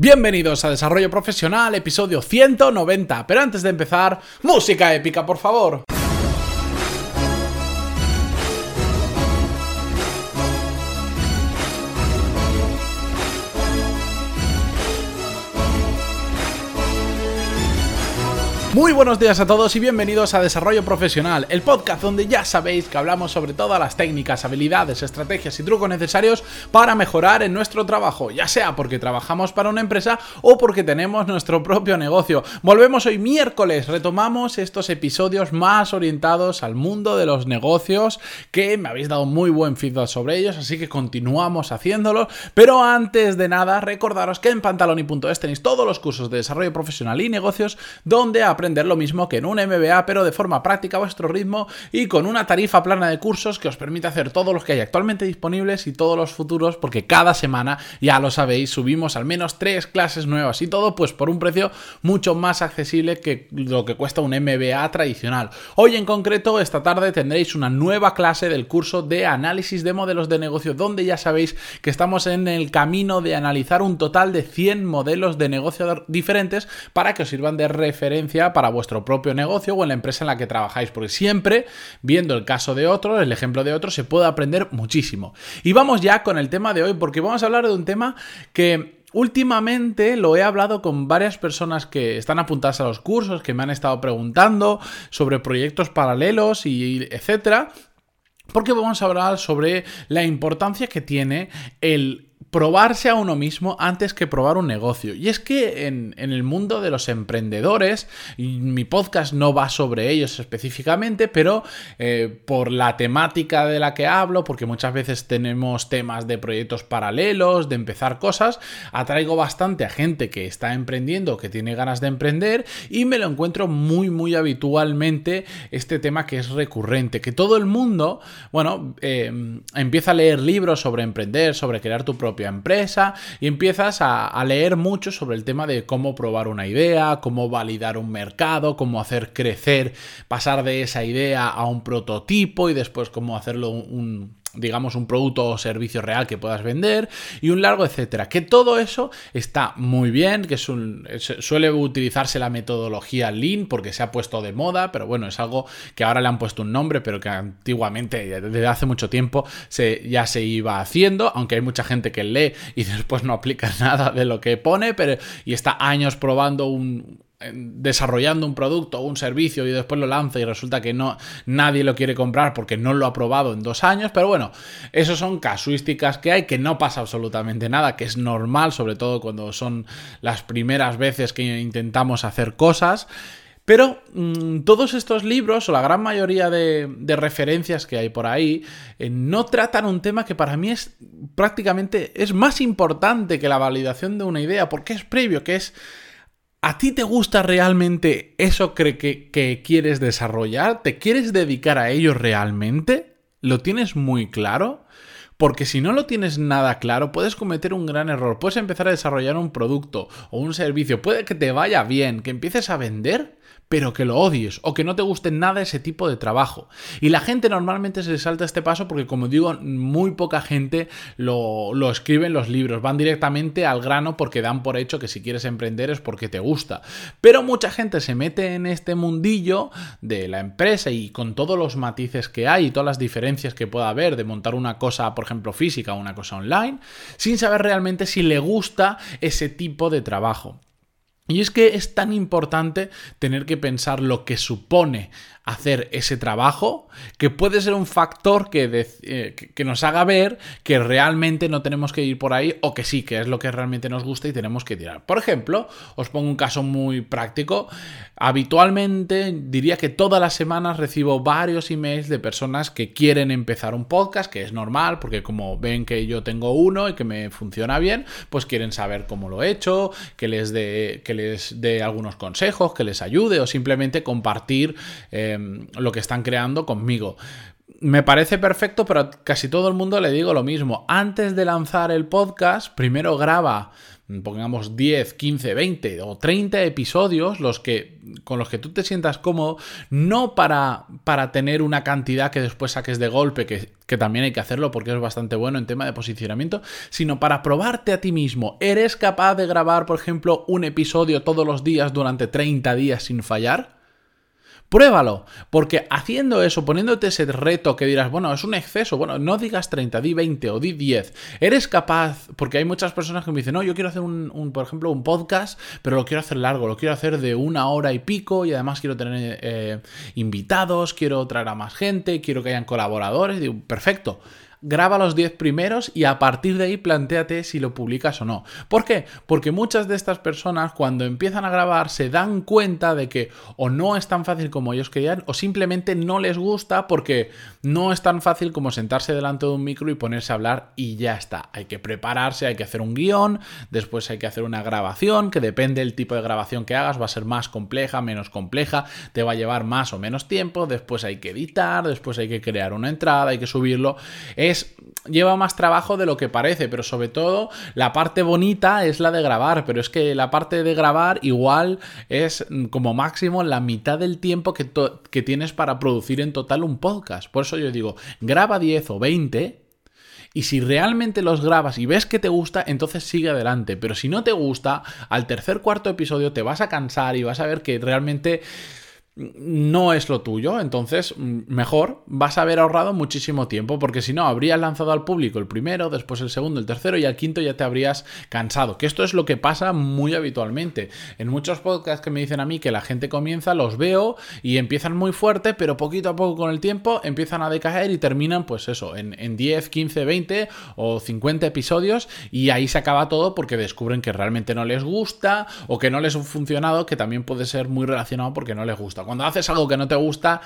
Bienvenidos a Desarrollo Profesional, episodio 190. Pero antes de empezar, música épica, por favor. Muy buenos días a todos y bienvenidos a Desarrollo Profesional, el podcast donde ya sabéis que hablamos sobre todas las técnicas, habilidades, estrategias y trucos necesarios para mejorar en nuestro trabajo, ya sea porque trabajamos para una empresa o porque tenemos nuestro propio negocio. Volvemos hoy miércoles, retomamos estos episodios más orientados al mundo de los negocios que me habéis dado muy buen feedback sobre ellos, así que continuamos haciéndolo. Pero antes de nada, recordaros que en pantaloni.es tenéis todos los cursos de desarrollo profesional y negocios donde lo mismo que en un MBA, pero de forma práctica a vuestro ritmo y con una tarifa plana de cursos que os permite hacer todos los que hay actualmente disponibles y todos los futuros, porque cada semana, ya lo sabéis, subimos al menos tres clases nuevas y todo pues por un precio mucho más accesible que lo que cuesta un MBA tradicional. Hoy en concreto, esta tarde tendréis una nueva clase del curso de análisis de modelos de negocio, donde ya sabéis que estamos en el camino de analizar un total de 100 modelos de negocio diferentes para que os sirvan de referencia para vuestro propio negocio o en la empresa en la que trabajáis, porque siempre, viendo el caso de otro, el ejemplo de otro, se puede aprender muchísimo. Y vamos ya con el tema de hoy, porque vamos a hablar de un tema que Últimamente lo he hablado con varias personas que están apuntadas a los cursos, que me han estado preguntando sobre proyectos paralelos y etcétera, porque vamos a hablar sobre la importancia que tiene el probarse a uno mismo antes que probar un negocio. Y es que en, el mundo de los emprendedores, mi podcast no va sobre ellos específicamente, pero eh, por la temática de la que hablo, porque muchas veces tenemos temas de proyectos paralelos, de empezar cosas, atraigo bastante a gente que está emprendiendo, que tiene ganas de emprender, y me lo encuentro muy, muy habitualmente este tema que es recurrente, que todo el mundo, bueno, eh, empieza a leer libros sobre emprender, sobre crear tu propio empresa y empiezas a, leer mucho sobre el tema de cómo probar una idea, cómo validar un mercado, cómo hacer crecer, pasar de esa idea a un prototipo y después cómo hacerlo un, digamos, un producto o servicio real que puedas vender y un largo etcétera. Que todo eso está muy bien, que es un, suele utilizarse la metodología Lean porque se ha puesto de moda, pero bueno, es algo que ahora le han puesto un nombre, pero que antiguamente, desde hace mucho tiempo, se, ya se iba haciendo, aunque hay mucha gente que lee y después no aplica nada de lo que pone, pero y está años probando un, desarrollando un producto o un servicio y después lo lanza y resulta que no nadie lo quiere comprar porque no lo ha probado en dos años, pero bueno, esos son casuísticas que hay, que no pasa absolutamente nada, que es normal, sobre todo cuando son las primeras veces que intentamos hacer cosas. Pero mm, todos estos libros, o la gran mayoría de, referencias que hay por ahí, eh, no tratan un tema que para mí es prácticamente es más importante que la validación de una idea, porque es previo, que es ¿A ti te gusta realmente eso que, que, quieres desarrollar? ¿Te quieres dedicar a ello realmente? ¿Lo tienes muy claro? Porque si no lo tienes nada claro, puedes cometer un gran error. Puedes empezar a desarrollar un producto o un servicio. Puede que te vaya bien, que empieces a vender pero que lo odies o que no te guste nada ese tipo de trabajo. Y la gente normalmente se salta este paso porque, como digo, muy poca gente lo, lo, escribe en los libros. Van directamente al grano porque dan por hecho que si quieres emprender es porque te gusta. Pero mucha gente se mete en este mundillo de la empresa y con todos los matices que hay y todas las diferencias que pueda haber de montar una cosa, por ejemplo, física o una cosa online, sin saber realmente si le gusta ese tipo de trabajo. Y es que es tan importante tener que pensar lo que supone hacer ese trabajo, que puede ser un factor eh, que, que, nos haga ver que realmente no tenemos que ir por ahí o que sí, que es lo que realmente nos gusta y tenemos que tirar. Por ejemplo, os pongo un caso muy práctico. Habitualmente diría que todas las semanas recibo varios emails de personas que quieren empezar un podcast, que es normal, porque como ven que yo tengo uno y que me funciona bien, pues quieren saber cómo lo he hecho, que les dé, que les dé algunos consejos, que les ayude o simplemente compartir. Eh, Em, lo que están creando conmigo. Me parece perfecto, pero casi todo el mundo le digo lo mismo. Antes de lanzar el podcast, primero graba pongamos 10, 15, 20 o 30 episodios los que, con los que tú te sientas cómodo, no para, para tener una cantidad que después saques de golpe, que, que también hay que hacerlo porque es bastante bueno en tema de posicionamiento, sino para probarte a ti mismo. ¿Eres capaz de grabar, por ejemplo, un episodio todos los días durante 30 días sin fallar? Pruébalo, porque haciendo eso, poniéndote ese reto que dirás, bueno, es un exceso, bueno, no digas 30, di 20 o di 10. Eres capaz, porque hay muchas personas que me dicen, no, yo quiero hacer un, por ejemplo, un podcast, pero lo quiero hacer largo, lo quiero hacer de una hora y pico y además quiero tener eh, invitados, quiero traer a más gente, quiero que hayan colaboradores. Digo, perfecto graba los 10 primeros y a partir de ahí planteate si lo publicas o no. ¿Por qué? Porque muchas de estas personas cuando empiezan a grabar se dan cuenta de que o no es tan fácil como ellos querían o simplemente no les gusta porque no es tan fácil como sentarse delante de un micro y ponerse a hablar y ya está. Hay que prepararse, hay que hacer un guion, después hay que hacer una grabación que depende del tipo de grabación que hagas, va a ser más compleja, menos compleja, te va a llevar más o menos tiempo, después hay que editar, después hay que crear una entrada, hay que subirlo lleva más trabajo de lo que parece, pero sobre todo la parte bonita es la de grabar, pero es que la parte de grabar igual es como máximo la mitad del tiempo que, que tienes para producir en total un podcast. Por eso yo digo, graba 10 o 20 y si realmente los grabas y ves que te gusta, entonces sigue adelante. Pero si no te gusta, al tercer cuarto episodio te vas a cansar y vas a ver que realmente no es lo tuyo, entonces mm, mejor vas a haber ahorrado muchísimo tiempo, porque si no, habrías lanzado al público el primero, después el segundo, el tercero y al quinto ya te habrías cansado, que esto es lo que pasa muy habitualmente. En muchos podcasts que me dicen a mí que la gente comienza, los veo y empiezan muy fuerte, pero poquito a poco con el tiempo empiezan a decaer y terminan pues eso, en, en 10, 15, 20 o 50 episodios y ahí se acaba todo porque descubren que realmente no les gusta o que no les ha funcionado, que también puede ser muy relacionado porque no les gusta cuando haces algo que no te gusta,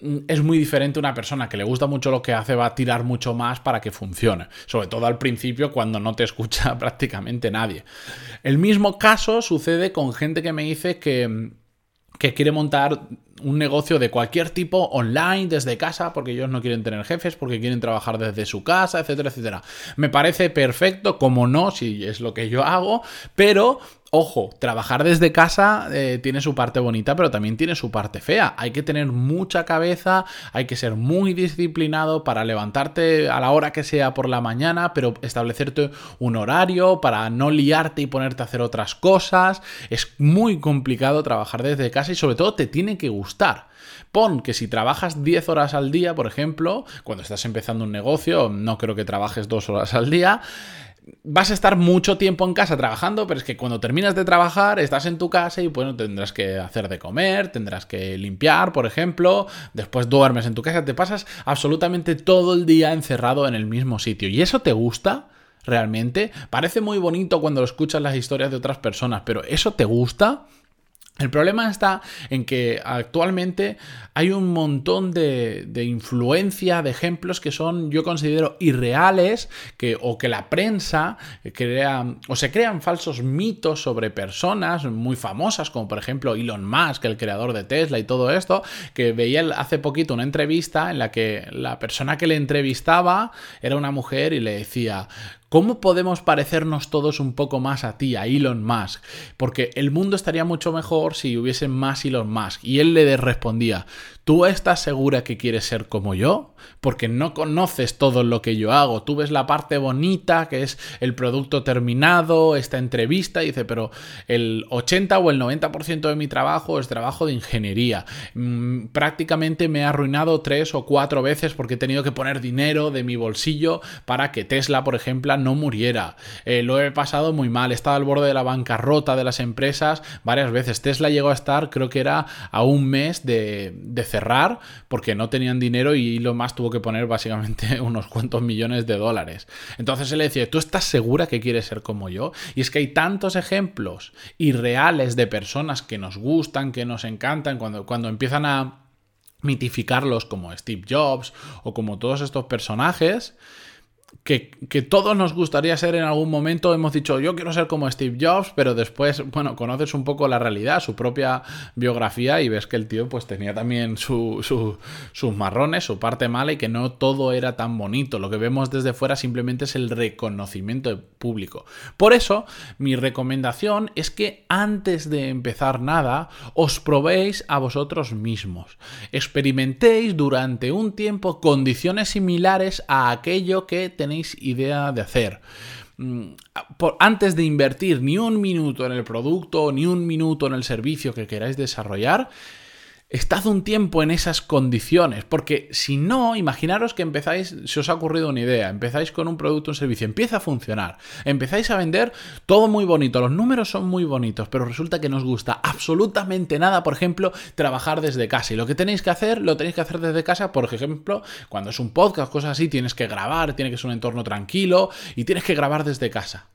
mm, es muy diferente una persona que le gusta mucho lo que hace, va a tirar mucho más para que funcione. Sobre todo al principio cuando no te escucha prácticamente nadie. El mismo caso sucede con gente que me dice que, que quiere montar un negocio de cualquier tipo online desde casa porque ellos no quieren tener jefes porque quieren trabajar desde su casa etcétera etcétera me parece perfecto como no si es lo que yo hago pero Ojo, trabajar desde casa eh, tiene su parte bonita, pero también tiene su parte fea. Hay que tener mucha cabeza, hay que ser muy disciplinado para levantarte a la hora que sea por la mañana, pero establecerte un horario para no liarte y ponerte a hacer otras cosas. Es muy complicado trabajar desde casa y sobre todo te tiene que gustar. Pon que si trabajas 10 horas al día, por ejemplo, cuando estás empezando un negocio, no creo que trabajes 2 horas al día, vas a estar mucho tiempo en casa trabajando, pero es que cuando terminas de trabajar estás en tu casa y bueno, tendrás que hacer de comer, tendrás que limpiar, por ejemplo, después duermes en tu casa, te pasas absolutamente todo el día encerrado en el mismo sitio. ¿Y eso te gusta? ¿Realmente? Parece muy bonito cuando escuchas las historias de otras personas, pero ¿eso te gusta? El problema está en que actualmente hay un montón de, influencia, de ejemplos que son, yo considero, irreales, que, o que la prensa crea, o se crean falsos mitos sobre personas muy famosas, como por ejemplo Elon Musk, el creador de Tesla y todo esto, que veía hace poquito una entrevista en la que la persona que le entrevistaba era una mujer y le decía, ¿Cómo podemos parecernos todos un poco más a ti, a Elon Musk? Porque el mundo estaría mucho mejor si hubiese más Elon Musk. Y él le respondía, ¿Tú estás segura que quieres ser como yo? Porque no conoces todo lo que yo hago. Tú ves la parte bonita, que es el producto terminado, esta entrevista, y dice, pero el 80 o el 90% de mi trabajo es trabajo de ingeniería. Mm, prácticamente me he arruinado tres o cuatro veces porque he tenido que poner dinero de mi bolsillo para que Tesla, por ejemplo, no muriera. Eh, lo he pasado muy mal. He estado al borde de la bancarrota de las empresas varias veces. Tesla llegó a estar, creo que era a un mes de, porque no tenían dinero y lo más tuvo que poner básicamente unos cuantos millones de dólares. Entonces él le decía, ¿tú estás segura que quieres ser como yo? Y es que hay tantos ejemplos irreales de personas que nos gustan, que nos encantan, cuando, cuando empiezan a mitificarlos como Steve Jobs o como todos estos personajes, que, todos nos gustaría ser en algún momento, hemos dicho, yo quiero ser como Steve Jobs, pero después, bueno, conoces un poco la realidad, su propia biografía y ves que el tío pues tenía también sus marrones, su parte mala y que no todo era tan bonito. Lo que vemos desde fuera simplemente es el reconocimiento público. Por eso, mi recomendación es que antes de empezar nada, os probéis a vosotros mismos. Experimentéis durante un tiempo condiciones similares a aquello que tenéis idea de hacer. Mm, antes de invertir ni un minuto en el producto, ni un minuto en el servicio que queráis desarrollar, Estad un tiempo en esas condiciones, porque si no, imaginaros que empezáis, se os ha ocurrido una idea, empezáis con un producto un servicio, empieza a funcionar, empezáis a vender todo muy bonito, los números son muy bonitos, pero resulta que no os gusta absolutamente nada, por ejemplo, trabajar desde casa. Y lo que tenéis que hacer, lo tenéis que hacer desde casa, por ejemplo, cuando es un podcast, cosas así, tienes que grabar, tiene que ser un entorno tranquilo y tienes que grabar desde casa.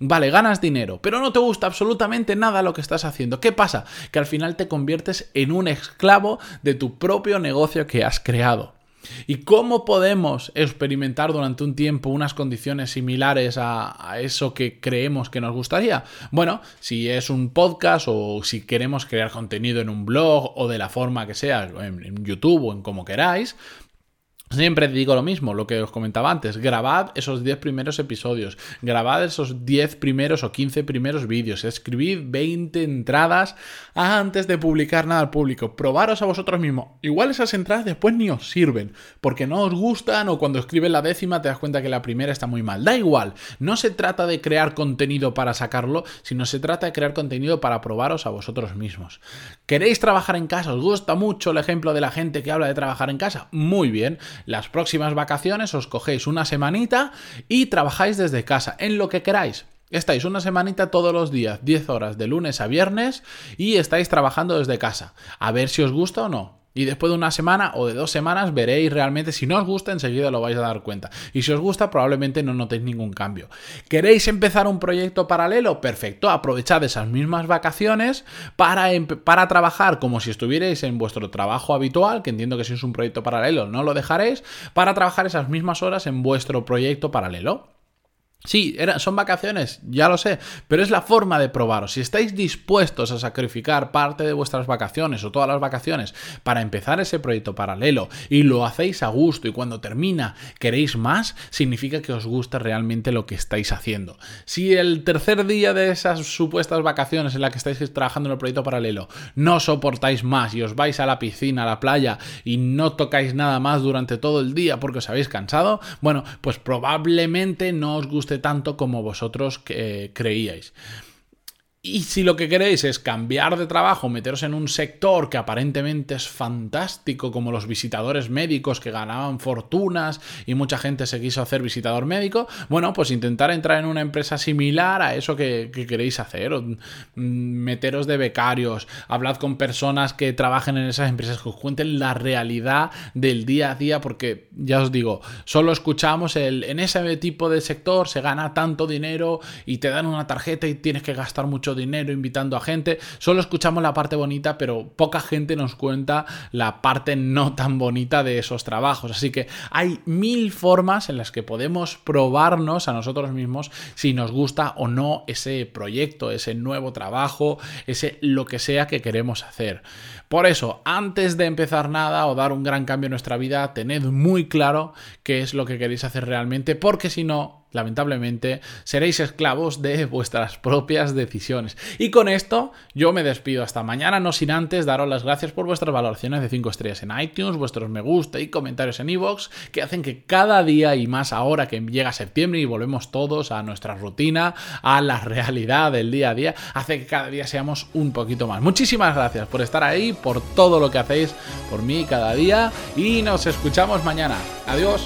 Vale, ganas dinero, pero no te gusta absolutamente nada lo que estás haciendo. ¿Qué pasa? Que al final te conviertes en un esclavo de tu propio negocio que has creado. ¿Y cómo podemos experimentar durante un tiempo unas condiciones similares a, eso que creemos que nos gustaría? Bueno, si es un podcast o si queremos crear contenido en un blog o de la forma que sea, en YouTube o en como queráis, Siempre digo lo mismo, lo que os comentaba antes, grabad esos 10 primeros episodios, grabad esos 10 primeros o 15 primeros vídeos, escribid 20 entradas antes de publicar nada al público, probaros a vosotros mismos. Igual esas entradas después ni os sirven, porque no os gustan o cuando escribes la décima te das cuenta que la primera está muy mal. Da igual, no se trata de crear contenido para sacarlo, sino se trata de crear contenido para probaros a vosotros mismos. ¿Queréis trabajar en casa? ¿Os gusta mucho el ejemplo de la gente que habla de trabajar en casa? Muy bien las próximas vacaciones os cogéis una semanita y trabajáis desde casa, en lo que queráis. Estáis una semanita todos los días, 10 horas de lunes a viernes y estáis trabajando desde casa. A ver si os gusta o no. Y después de una semana o de dos semanas veréis realmente si no os gusta, enseguida lo vais a dar cuenta. Y si os gusta, probablemente no notéis ningún cambio. ¿Queréis empezar un proyecto paralelo? Perfecto, aprovechad esas mismas vacaciones para, para trabajar como si estuvierais en vuestro trabajo habitual, que entiendo que si es un proyecto paralelo no lo dejaréis, para trabajar esas mismas horas en vuestro proyecto paralelo. Sí, son vacaciones, ya lo sé, pero es la forma de probaros. Si estáis dispuestos a sacrificar parte de vuestras vacaciones o todas las vacaciones para empezar ese proyecto paralelo y lo hacéis a gusto y cuando termina queréis más, significa que os gusta realmente lo que estáis haciendo. Si el tercer día de esas supuestas vacaciones en las que estáis trabajando en el proyecto paralelo no soportáis más y os vais a la piscina, a la playa y no tocáis nada más durante todo el día porque os habéis cansado, bueno, pues probablemente no os tanto como vosotros eh, creíais. Y si lo que queréis es cambiar de trabajo, meteros en un sector que aparentemente es fantástico, como los visitadores médicos que ganaban fortunas y mucha gente se quiso hacer visitador médico, bueno, pues intentar entrar en una empresa similar a eso que, queréis hacer, mm, meteros de becarios, hablad con personas que trabajen en esas empresas, que os cuenten la realidad del día a día, porque ya os digo, solo escuchamos el en ese tipo de sector se gana tanto dinero y te dan una tarjeta y tienes que gastar mucho dinero invitando a gente. Solo escuchamos la parte bonita, pero poca gente nos cuenta la parte no tan bonita de esos trabajos. Así que hay mil formas en las que podemos probarnos a nosotros mismos si nos gusta o no ese proyecto, ese nuevo trabajo, ese lo que sea que queremos hacer. Por eso, antes de empezar nada o dar un gran cambio en nuestra vida, tened muy claro qué es lo que queréis hacer realmente, porque si no, lamentablemente, seréis esclavos de vuestras propias decisiones. Y con esto yo me despido hasta mañana, no sin antes daros las gracias por vuestras valoraciones de 5 estrellas en iTunes, vuestros me gusta y comentarios en iVoox, que hacen que cada día y más ahora que llega septiembre y volvemos todos a nuestra rutina, a la realidad del día a día, hace que cada día seamos un poquito más. Muchísimas gracias por estar ahí, por todo lo que hacéis por mí cada día y nos escuchamos mañana. Adiós.